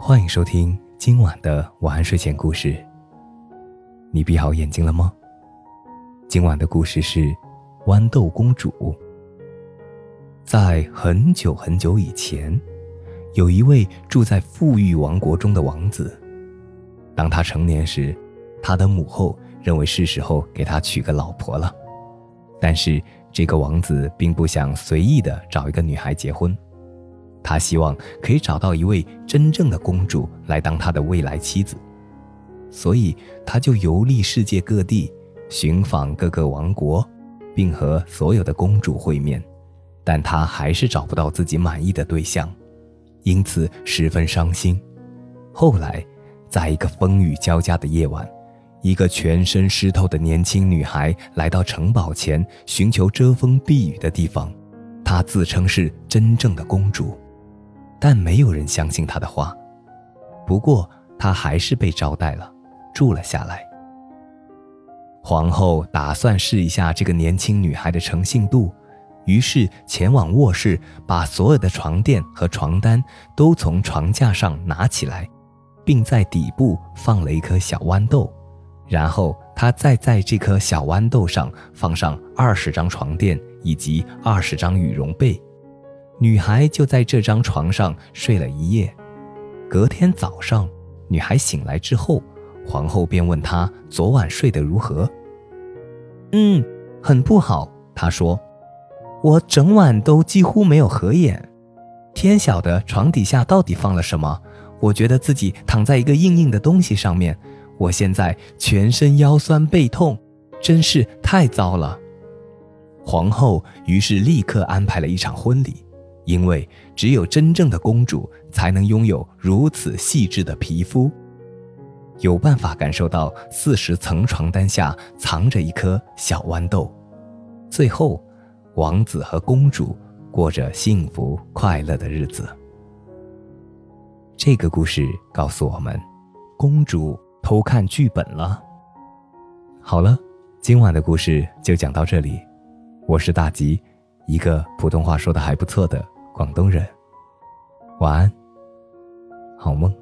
欢迎收听今晚的晚安睡前故事。你闭好眼睛了吗？今晚的故事是《豌豆公主》。在很久很久以前，有一位住在富裕王国中的王子。当他成年时，他的母后认为是时候给他娶个老婆了。但是这个王子并不想随意的找一个女孩结婚。他希望可以找到一位真正的公主来当他的未来妻子，所以他就游历世界各地，寻访各个王国，并和所有的公主会面，但他还是找不到自己满意的对象，因此十分伤心。后来，在一个风雨交加的夜晚，一个全身湿透的年轻女孩来到城堡前，寻求遮风避雨的地方。她自称是真正的公主。但没有人相信他的话。不过他还是被招待了，住了下来。皇后打算试一下这个年轻女孩的诚信度，于是前往卧室，把所有的床垫和床单都从床架上拿起来，并在底部放了一颗小豌豆。然后他再在这颗小豌豆上放上二十张床垫以及二十张羽绒被。女孩就在这张床上睡了一夜。隔天早上，女孩醒来之后，皇后便问她昨晚睡得如何。嗯，很不好。她说：“我整晚都几乎没有合眼。天晓得床底下到底放了什么。我觉得自己躺在一个硬硬的东西上面。我现在全身腰酸背痛，真是太糟了。”皇后于是立刻安排了一场婚礼。因为只有真正的公主才能拥有如此细致的皮肤，有办法感受到四十层床单下藏着一颗小豌豆。最后，王子和公主过着幸福快乐的日子。这个故事告诉我们，公主偷看剧本了。好了，今晚的故事就讲到这里。我是大吉，一个普通话说的还不错的。广东人，晚安，好梦。